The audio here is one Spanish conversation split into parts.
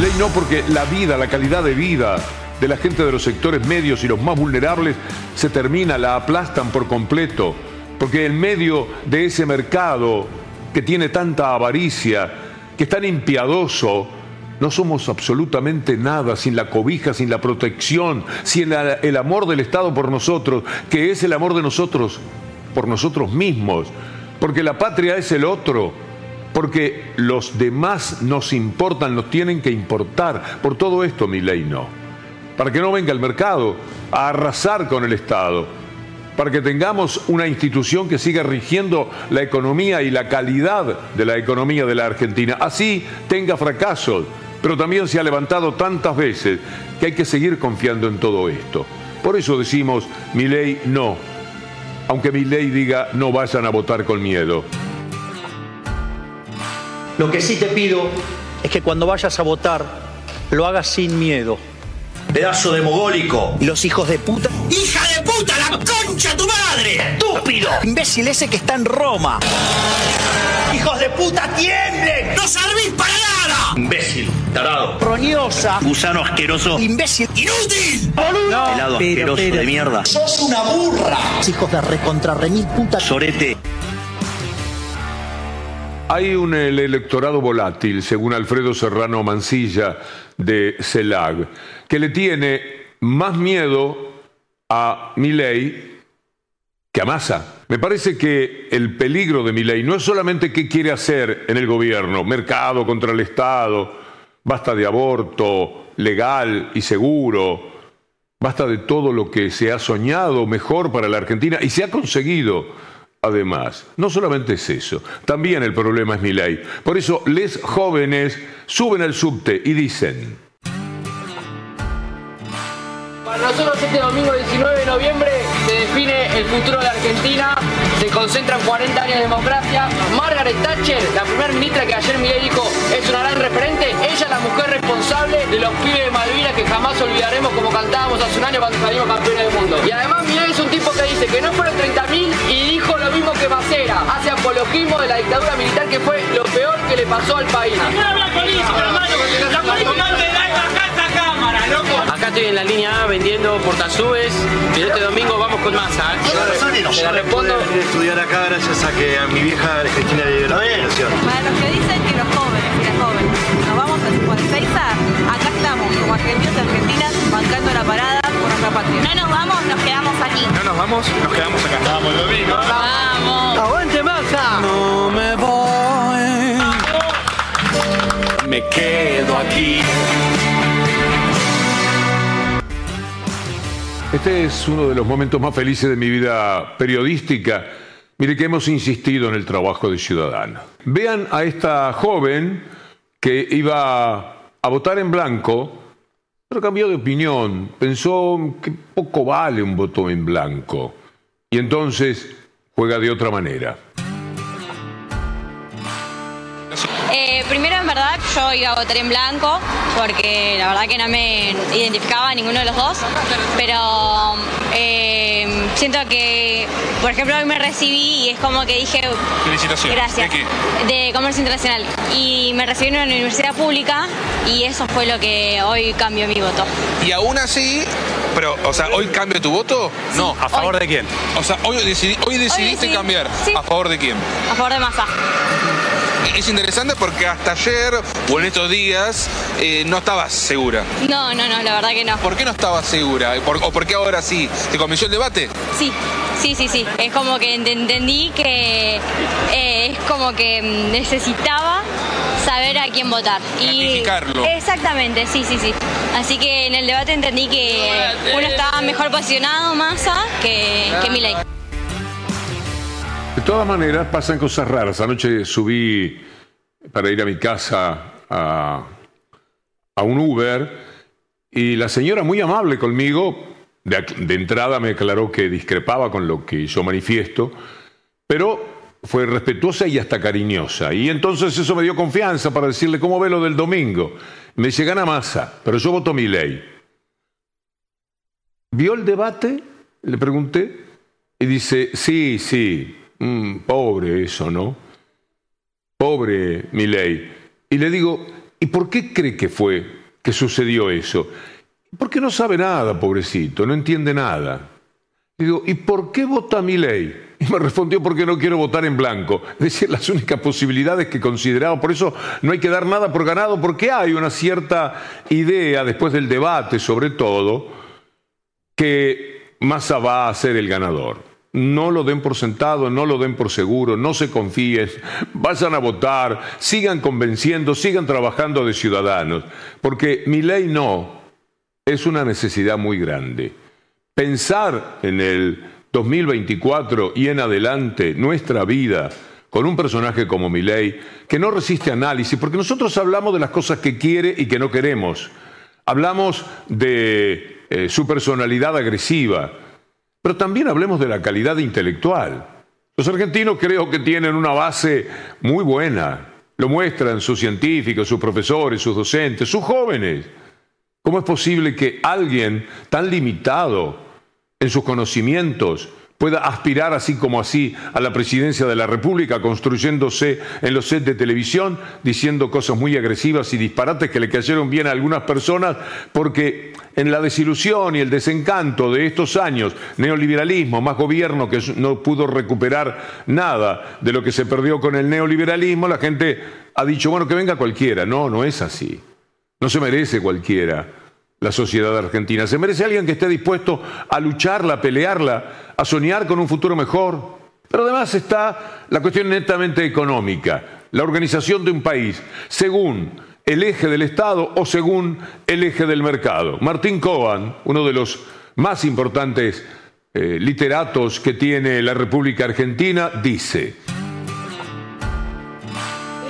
ley no porque la vida, la calidad de vida de la gente de los sectores medios y los más vulnerables se termina, la aplastan por completo, porque en medio de ese mercado que tiene tanta avaricia, que es tan impiadoso, no somos absolutamente nada sin la cobija, sin la protección, sin el amor del Estado por nosotros, que es el amor de nosotros por nosotros mismos, porque la patria es el otro, porque los demás nos importan, nos tienen que importar. Por todo esto, mi ley no. Para que no venga el mercado a arrasar con el Estado, para que tengamos una institución que siga rigiendo la economía y la calidad de la economía de la Argentina. Así tenga fracasos, pero también se ha levantado tantas veces que hay que seguir confiando en todo esto. Por eso decimos, mi ley no, aunque mi ley diga no vayan a votar con miedo. Lo que sí te pido es que cuando vayas a votar lo hagas sin miedo. Pedazo de mogólico. Y los hijos de puta. ¡Hija de puta, la concha tu madre! ¡Estúpido! Imbécil ese que está en Roma. ¡Hijos de puta, tiemblen! ¡No servís para nada! Imbécil, tarado. Roñosa. Gusano asqueroso. Imbécil. ¡Inútil! ¡Boludo! Helado asqueroso de mierda. ¡Sos una burra! Hijos de recontra remil puta. Sorete. Hay un electorado volátil, según Alfredo Serrano Mancilla de CELAG, que le tiene más miedo a Milei que a Massa. Me parece que el peligro de Milei no es solamente qué quiere hacer en el gobierno, mercado contra el Estado, basta de aborto legal y seguro, basta de todo lo que se ha soñado mejor para la Argentina y se ha conseguido además. No solamente es eso, también el problema es mi ley. Por eso, les jóvenes suben al subte y dicen... Para nosotros este domingo 19 de noviembre define el futuro de la Argentina, se concentran 40 años de democracia. Margaret Thatcher, la primera ministra que ayer Miguel dijo es una gran referente, ella es la mujer responsable de los pibes de Malvinas que jamás olvidaremos como cantábamos hace un año cuando salimos campeones del mundo. Y además Miguel es un tipo que dice que no fueron 30.000 y dijo lo mismo que Macera, hace apologismo de la dictadura militar que fue lo peor que le pasó al país. Acá estoy en la línea la respondo. estudiar acá gracias a que a mi vieja Argentina le dio la educación. Para los que dicen que los jóvenes y las jóvenes nos vamos a Ezeiza, acá estamos como argentinos y argentinas bancando la parada por nuestra patria. No nos vamos, nos quedamos aquí. No nos vamos, nos quedamos acá. Vamos domingo. Vamos. ¡Aguante masa! No me voy. Me quedo aquí. Este es uno de los momentos más felices de mi vida periodística. Mire que hemos insistido en el trabajo de ciudadano. Vean a esta joven que iba a votar en blanco, pero cambió de opinión. Pensó que poco vale un voto en blanco. Y entonces juega de otra manera. Primero, en verdad, yo iba a votar en blanco porque la verdad que no me identificaba a ninguno de los dos, pero eh, siento que, por ejemplo, hoy me recibí y es como que dije... Felicitaciones. Gracias. ¿De qué? De Comercio Internacional. Y me recibí en una universidad pública y eso fue lo que hoy cambió mi voto. Y aún así, pero, o sea, ¿hoy cambia tu voto? No. ¿A favor de quién? O sea, hoy, decidi- hoy decidiste cambiar. sí. ¿A favor de quién? A favor de Massa. Es interesante porque hasta ayer o en estos días eh, no estabas segura. No, no, no, la verdad que no. ¿Por qué no estabas segura? ¿Por- ¿O por qué ahora sí? ¿Te convenció el debate? Sí, sí, sí, sí. Es como que ent- entendí que eh, es como que mm, necesitaba saber a quién votar. Ratificarlo. Exactamente, sí, sí, sí. Así que en el debate entendí que uno estaba mejor posicionado, Massa, que, que Milei. De todas maneras, pasan cosas raras. Anoche subí para ir a mi casa a, a un Uber y la señora muy amable conmigo, de, de entrada me aclaró que discrepaba con lo que yo manifiesto, pero fue respetuosa y hasta cariñosa. Y entonces eso me dio confianza para decirle cómo ve lo del domingo. Me dice, gana masa, pero yo voto mi ley. ¿Vio el debate? Le pregunté. Y dice, sí, sí, mm, pobre eso, ¿no? Pobre mi ley. Y le digo, ¿y ¿y por qué cree que fue que sucedió eso? Porque no sabe nada, pobrecito, no entiende nada. Digo, ¿y por qué vota mi ley? Y me respondió, porque no quiero votar en blanco. Es decir, las únicas posibilidades que consideraba. Por eso no hay que dar nada por ganado, porque hay una cierta idea, después del debate sobre todo, que Massa va a ser el ganador. No lo den por sentado, no lo den por seguro, no se confíen, vayan a votar, sigan convenciendo, sigan trabajando de ciudadanos, porque mi ley no, es una necesidad muy grande. Pensar en el 2024 y en adelante nuestra vida con un personaje como Milei que no resiste análisis, porque nosotros hablamos de las cosas que quiere y que no queremos. Hablamos de eh, su personalidad agresiva, pero también hablemos de la calidad intelectual. Los argentinos creo que tienen una base muy buena, lo muestran sus científicos, sus profesores, sus docentes, sus jóvenes. ¿Cómo es posible que alguien tan limitado en sus conocimientos pueda aspirar así como así a la presidencia de la República, construyéndose en los sets de televisión, diciendo cosas muy agresivas y disparates que le cayeron bien a algunas personas, porque en la desilusión y el desencanto de estos años, neoliberalismo, más gobierno que no pudo recuperar nada de lo que se perdió con el neoliberalismo, la gente ha dicho, bueno, que venga cualquiera. No, no es así. No se merece cualquiera la sociedad argentina. Se merece alguien que esté dispuesto a lucharla, a pelearla, a soñar con un futuro mejor. Pero además está la cuestión netamente económica, la organización de un país según el eje del Estado o según el eje del mercado. Martín Cohen, uno de los más importantes eh, literatos que tiene la República Argentina, dice,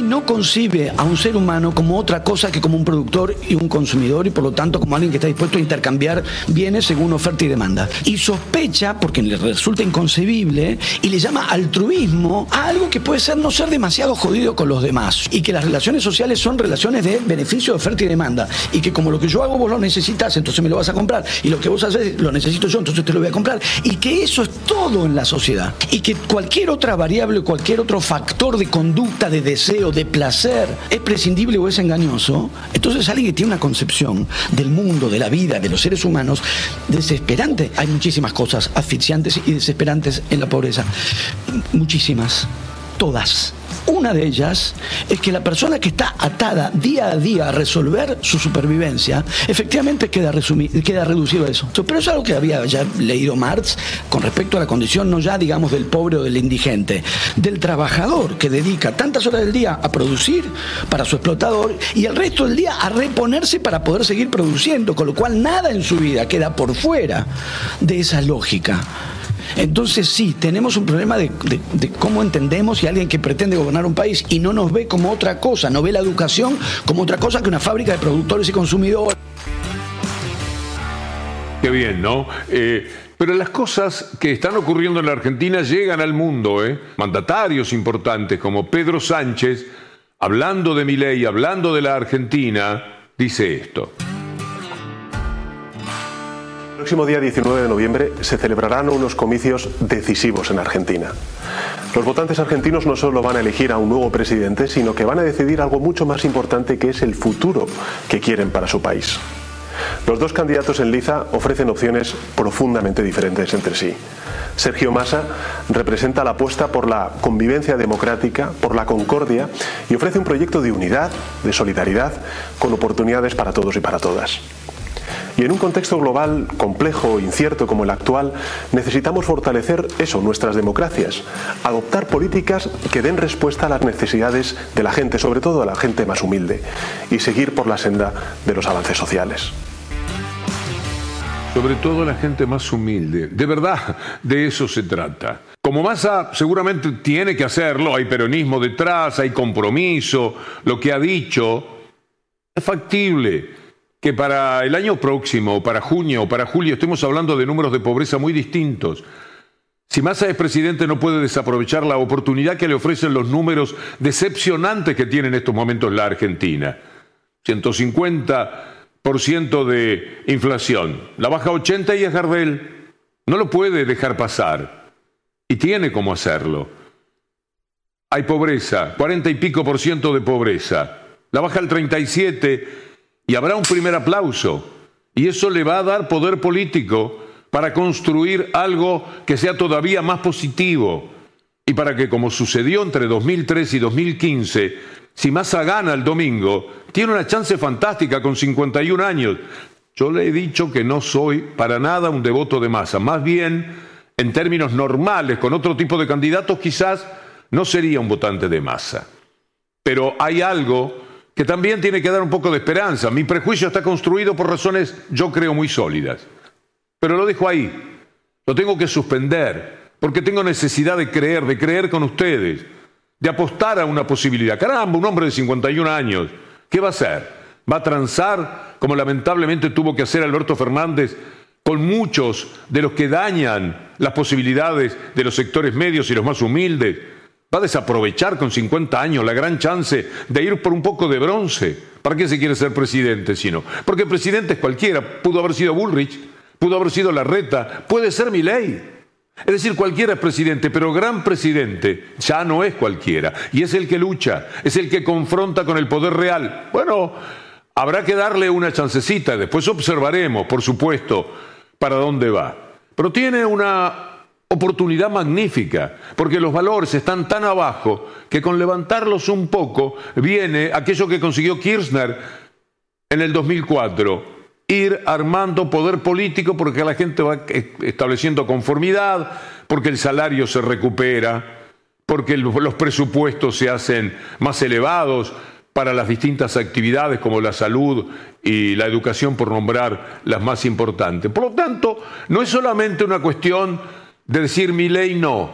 no concibe a un ser humano como otra cosa que como un productor y un consumidor y por lo tanto como alguien que está dispuesto a intercambiar bienes según oferta y demanda. Y sospecha, porque le resulta inconcebible, y le llama altruismo a algo que puede ser no ser demasiado jodido con los demás. Y que las relaciones sociales son relaciones de beneficio, oferta y demanda. Y que como lo que yo hago vos lo necesitas, entonces me lo vas a comprar. Y lo que vos haces lo necesito yo, entonces te lo voy a comprar. Y que eso es todo en la sociedad. Y que cualquier otra variable, cualquier otro factor de conducta, de deseo, de placer es prescindible o es engañoso, entonces alguien que tiene una concepción del mundo, de la vida, de los seres humanos, desesperante. Hay muchísimas cosas asfixiantes y desesperantes en la pobreza. Muchísimas. Todas. Una de ellas es que la persona que está atada día a día a resolver su supervivencia, efectivamente queda, queda reducido a eso. Pero es algo que había ya leído Marx con respecto a la condición no ya, digamos, del pobre o del indigente, del trabajador que dedica tantas horas del día a producir para su explotador y el resto del día a reponerse para poder seguir produciendo, con lo cual nada en su vida queda por fuera de esa lógica. Entonces sí, tenemos un problema de, cómo entendemos y alguien que pretende gobernar un país y no nos ve como otra cosa, no ve la educación como otra cosa que una fábrica de productores y consumidores. Qué bien, ¿no? Eh, pero las cosas que están ocurriendo en la Argentina llegan al mundo, ¿eh? Mandatarios importantes como Pedro Sánchez, hablando de mi ley, hablando de la Argentina, dice esto. El próximo día 19 de noviembre se celebrarán unos comicios decisivos en Argentina. Los votantes argentinos no solo van a elegir a un nuevo presidente, sino que van a decidir algo mucho más importante que es el futuro que quieren para su país. Los dos candidatos en liza ofrecen opciones profundamente diferentes entre sí. Sergio Massa representa la apuesta por la convivencia democrática, por la concordia y ofrece un proyecto de unidad, de solidaridad, con oportunidades para todos y para todas. Y en un contexto global complejo e incierto como el actual, necesitamos fortalecer eso, nuestras democracias, adoptar políticas que den respuesta a las necesidades de la gente, sobre todo a la gente más humilde, y seguir por la senda de los avances sociales. Sobre todo la gente más humilde. De verdad, de eso se trata. Como Massa seguramente tiene que hacerlo, hay peronismo detrás, hay compromiso, lo que ha dicho es factible que para el año próximo, para junio o para julio, estemos hablando de números de pobreza muy distintos. Si Massa es presidente no puede desaprovechar la oportunidad que le ofrecen los números decepcionantes que tiene en estos momentos la Argentina. 150% de inflación. La baja 80 y es Gardel. No lo puede dejar pasar. Y tiene cómo hacerlo. Hay pobreza, 40 y pico por ciento de pobreza. la baja al 37 y habrá un primer aplauso. Y eso le va a dar poder político para construir algo que sea todavía más positivo y para que, como sucedió entre 2003 y 2015, si Massa gana el domingo, tiene una chance fantástica con 51 años. Yo le he dicho que no soy para nada un devoto de Massa, más bien, en términos normales, con otro tipo de candidatos, quizás no sería un votante de Massa. Pero hay algo que también tiene que dar un poco de esperanza. Mi prejuicio está construido por razones, yo creo, muy sólidas. Pero lo dejo ahí. Lo tengo que suspender, porque tengo necesidad de creer, de creer con ustedes, de apostar a una posibilidad. Caramba, un hombre de 51 años, ¿qué va a hacer? ¿Va a transar, como lamentablemente tuvo que hacer Alberto Fernández, con muchos de los que dañan las posibilidades de los sectores medios y los más humildes? ¿Va a desaprovechar con 50 años la gran chance de ir por un poco de bronce? ¿Para qué se quiere ser presidente sino? Porque presidente es cualquiera, pudo haber sido Bullrich, pudo haber sido Larreta, puede ser mi ley. Es decir, cualquiera es presidente, pero gran presidente ya no es cualquiera. Y es el que lucha, es el que confronta con el poder real. Bueno, habrá que darle una chancecita, después observaremos, por supuesto, para dónde va. Pero tiene una oportunidad magnífica, porque los valores están tan abajo que con levantarlos un poco viene aquello que consiguió Kirchner en el 2004 ir armando poder político porque la gente va estableciendo conformidad, porque el salario se recupera, porque los presupuestos se hacen más elevados para las distintas actividades como la salud y la educación, por nombrar las más importantes. Por lo tanto, no es solamente una cuestión de decir mi ley no.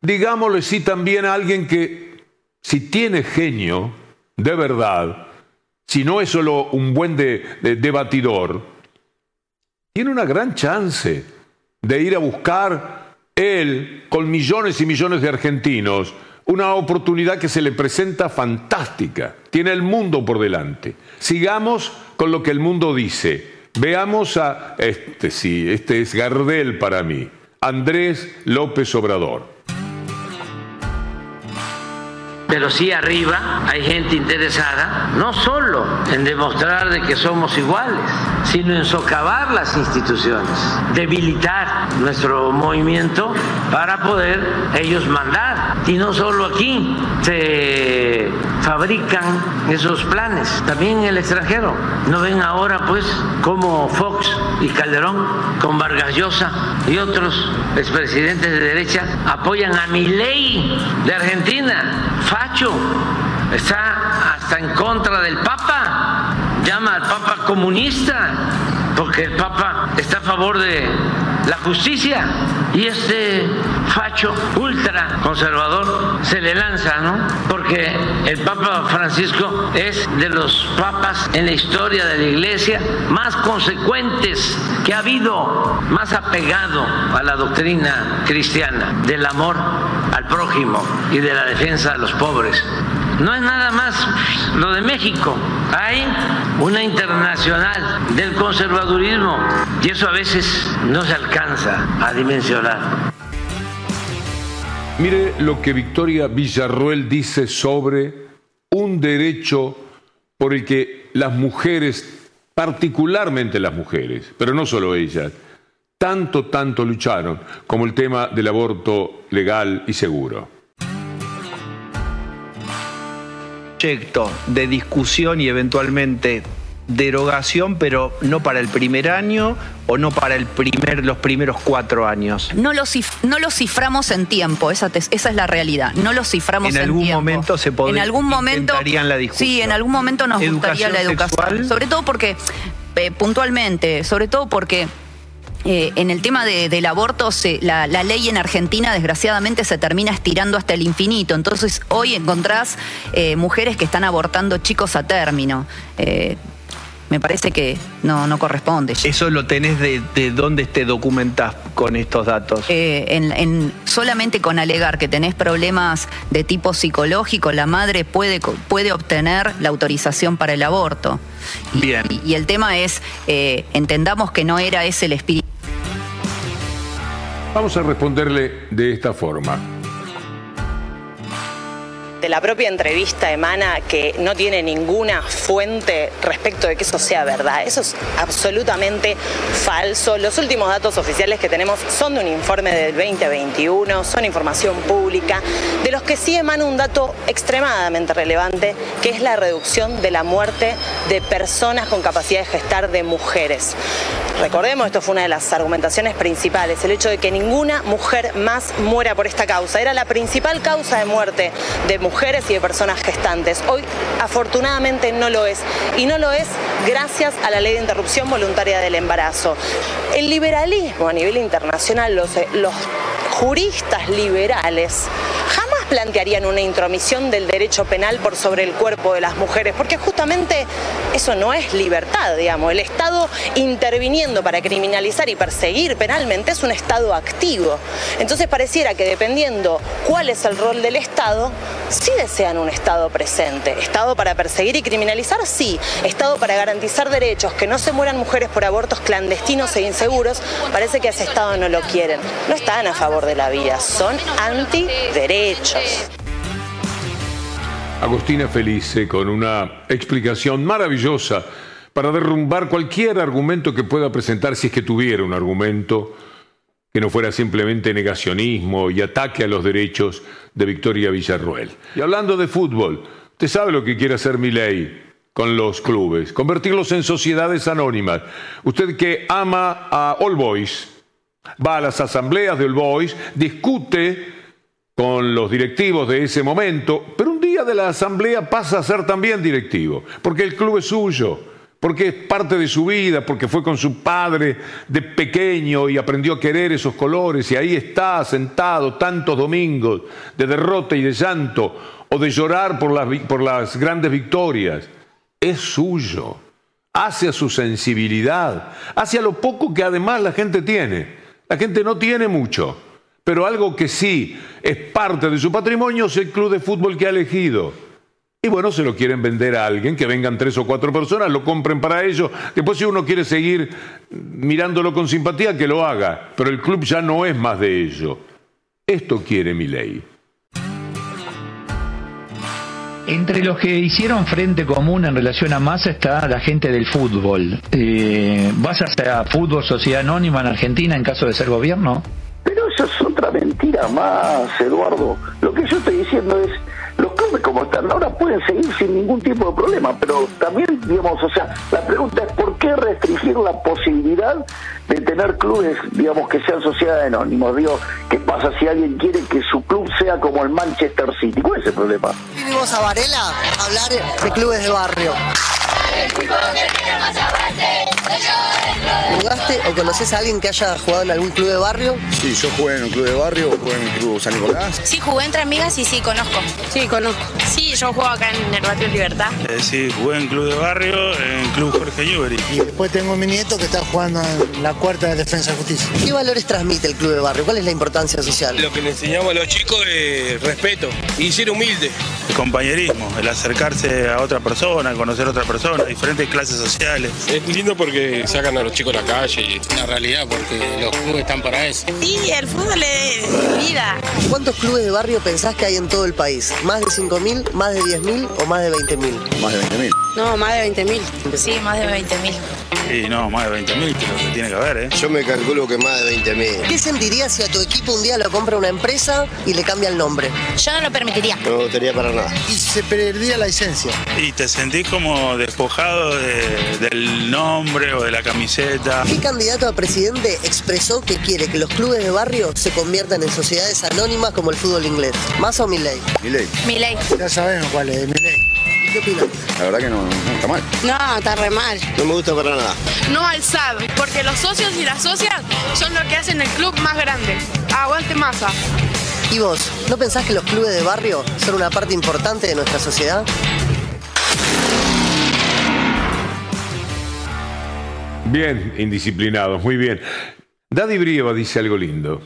Digámosle sí también a alguien que, si tiene genio, de verdad, si no es solo un buen debatidor, tiene una gran chance de ir a buscar él, con millones y millones de argentinos, una oportunidad que se le presenta fantástica. Tiene el mundo por delante. Sigamos con lo que el mundo dice. Veamos a este, sí, este es Gardel para mí, Andrés López Obrador pero sí arriba hay gente interesada, no solo en demostrar de que somos iguales, sino en socavar las instituciones, debilitar nuestro movimiento para poder ellos mandar. Y no solo aquí se fabrican esos planes, también en el extranjero. ¿No ven ahora pues como Fox y Calderón con Vargas Llosa y otros expresidentes de derecha apoyan a mi ley de Argentina? Facho, está hasta en contra del Papa, llama al Papa comunista, porque el Papa está a favor de la justicia y este facho ultra conservador se le lanza, ¿no? Porque el Papa Francisco es de los papas en la historia de la iglesia más consecuentes que ha habido, más apegado a la doctrina cristiana del amor al prójimo y de la defensa de los pobres. No es nada más lo de México, hay una internacional del conservadurismo y eso a veces no se alcanza a dimensionar. Mire lo que Victoria Villarroel dice sobre un derecho por el que las mujeres, particularmente las mujeres, pero no solo ellas, tanto, tanto lucharon como el tema del aborto legal y seguro. Proyecto de discusión y eventualmente derogación, pero no para el primer año o no para el primer, los primeros cuatro años. No lo, no lo ciframos en tiempo, esa, esa es la realidad. No lo ciframos en, en algún momento se podría. En algún momento. la discusión. Sí, en algún momento nos gustaría la educación. Sobre todo porque, eh, puntualmente, sobre todo porque. Eh, en el tema del aborto, la, ley en Argentina desgraciadamente se termina estirando hasta el infinito. Entonces hoy encontrás eh, mujeres que están abortando chicos a término me parece que no, no corresponde. ¿Eso lo tenés de, dónde te documentás con estos datos? Eh, en, solamente con alegar que tenés problemas de tipo psicológico, la madre puede, puede obtener la autorización para el aborto. Bien. Y, el tema es, eh, entendamos que no era ese el espíritu. Vamos a responderle de esta forma. de la propia entrevista emana que no tiene ninguna fuente respecto de que eso sea verdad. Eso es absolutamente falso. Los últimos datos oficiales que tenemos son de un informe del 2021, son información pública, de los que sí emana un dato extremadamente relevante, que es la reducción de la muerte de personas con capacidad de gestar de mujeres. Recordemos, esto fue una de las argumentaciones principales, el hecho de que ninguna mujer más muera por esta causa. Era la principal causa de muerte de mujeres y de personas gestantes. Hoy, afortunadamente, no lo es. Y no lo es gracias a la ley de interrupción voluntaria del embarazo. El liberalismo a nivel internacional, los, juristas liberales jamás plantearían una intromisión del derecho penal por sobre el cuerpo de las mujeres, porque justamente eso no es libertad, digamos. El Estado interviniendo para criminalizar y perseguir penalmente es un Estado activo. Entonces pareciera que dependiendo cuál es el rol del Estado, sí desean un Estado presente. Estado para perseguir y criminalizar, sí. Estado para garantizar derechos, que no se mueran mujeres por abortos clandestinos e inseguros, parece que ese Estado no lo quieren. No están a favor de la vida, son antiderechos. Agustina Felice con una explicación maravillosa para derrumbar cualquier argumento que pueda presentar si es que tuviera un argumento que no fuera simplemente negacionismo y ataque a los derechos de Victoria Villarruel. Y hablando de fútbol, usted sabe lo que quiere hacer mi ley con los clubes, convertirlos en sociedades anónimas. Usted que ama a All Boys, va a las asambleas de All Boys, discute con los directivos de ese momento, pero un día de la asamblea pasa a ser también directivo, porque el club es suyo, porque es parte de su vida, porque fue con su padre de pequeño y aprendió a querer esos colores y ahí está sentado tantos domingos de derrota y de llanto o de llorar por las, por las grandes victorias. Es suyo, hacia su sensibilidad, hacia lo poco que además la gente tiene. La gente no tiene mucho pero algo que sí es parte de su patrimonio es el club de fútbol que ha elegido. Y bueno, se lo quieren vender a alguien, que vengan tres o cuatro personas, lo compren para ellos. Después si uno quiere seguir mirándolo con simpatía, que lo haga. Pero el club ya no es más de ello. Esto quiere mi ley. Entre los que hicieron frente común en relación a Massa está la gente del fútbol. Eh, ¿Vas a hacer fútbol sociedad anónima en Argentina en caso de ser gobierno? Pero eso es otra mentira más, Eduardo. Lo que yo estoy diciendo es, como están ahora pueden seguir sin ningún tipo de problema, pero también, digamos, o sea, la pregunta es por qué restringir la posibilidad de tener clubes, digamos, que sean sociedades anónimos. Digo, ¿qué pasa si alguien quiere que su club sea como el Manchester City? ¿Cuál es el problema? Vinimos a Varela a hablar de clubes de barrio. ¿Jugaste o conoces a alguien que haya jugado en algún club de barrio? Sí, yo jugué en un club de barrio, jugué en el club San Nicolás. Sí, jugué entre amigas y sí, conozco. Sí, conozco. Sí, yo juego acá en el Barrio Libertad. Eh, sí, jugué en club de barrio, en club Jorge Newbery. Y después tengo a mi nieto que está jugando en la cuarta de Defensa y Justicia. ¿Qué valores transmite el club de barrio? ¿Cuál es la importancia social? Lo que le enseñamos a los chicos es respeto y ser humilde. El compañerismo, el acercarse a otra persona, conocer a otra persona, diferentes clases sociales. Es lindo porque sacan a los chicos a la calle. y Es una realidad porque los clubes están para eso. Sí, el fútbol es vida. ¿Cuántos clubes de barrio pensás que hay en todo el país? ¿Más de 5.000, más de 10.000 o más de 20.000? Más de 20.000. No, más de 20.000. Sí, más de 20.000. Sí, no, más de 20.000 creo que tiene que haber, ¿eh? Yo me calculo que más de 20.000. ¿Qué sentirías si a tu equipo un día lo compra una empresa y le cambia el nombre? Yo no lo permitiría. No me gustaría para nada. Y se perdería la licencia. Y te sentís como despojado de- del nombre o de la camiseta. ¿Qué candidato a presidente expresó que quiere que los clubes de barrio se conviertan en sociedades anónimas como el fútbol inglés? ¿Más o Milley? Milei. Mi ley. Ya sabemos cuál es, Milley. ¿Y qué opinas? La verdad que no está mal. No, está re mal. No me gusta para nada. No al SAD, porque los socios y las socias son lo que hacen el club más grande. Aguante masa. ¿Y vos, no pensás que los clubes de barrio son una parte importante de nuestra sociedad? Bien, indisciplinados, muy bien. Daddy Brieva dice algo lindo.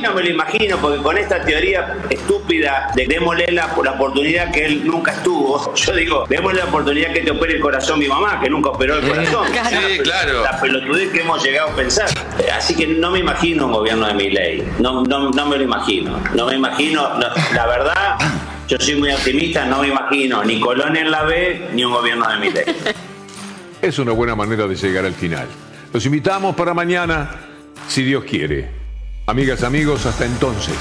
No me lo imagino, porque con esta teoría estúpida de démosle la, la oportunidad que él nunca estuvo, yo digo, démosle la oportunidad que te opere el corazón mi mamá, que nunca operó el corazón. Sí, claro. La pelotudez que hemos llegado a pensar. Eh, Así que no me imagino un gobierno de mi ley. No, no, no me lo imagino. No me imagino. no, la verdad, yo soy muy optimista, no me imagino ni Colón en la B ni un gobierno de mi ley. Es una buena manera de llegar al final. Los invitamos para mañana, si Dios quiere. Amigas, amigos, hasta entonces.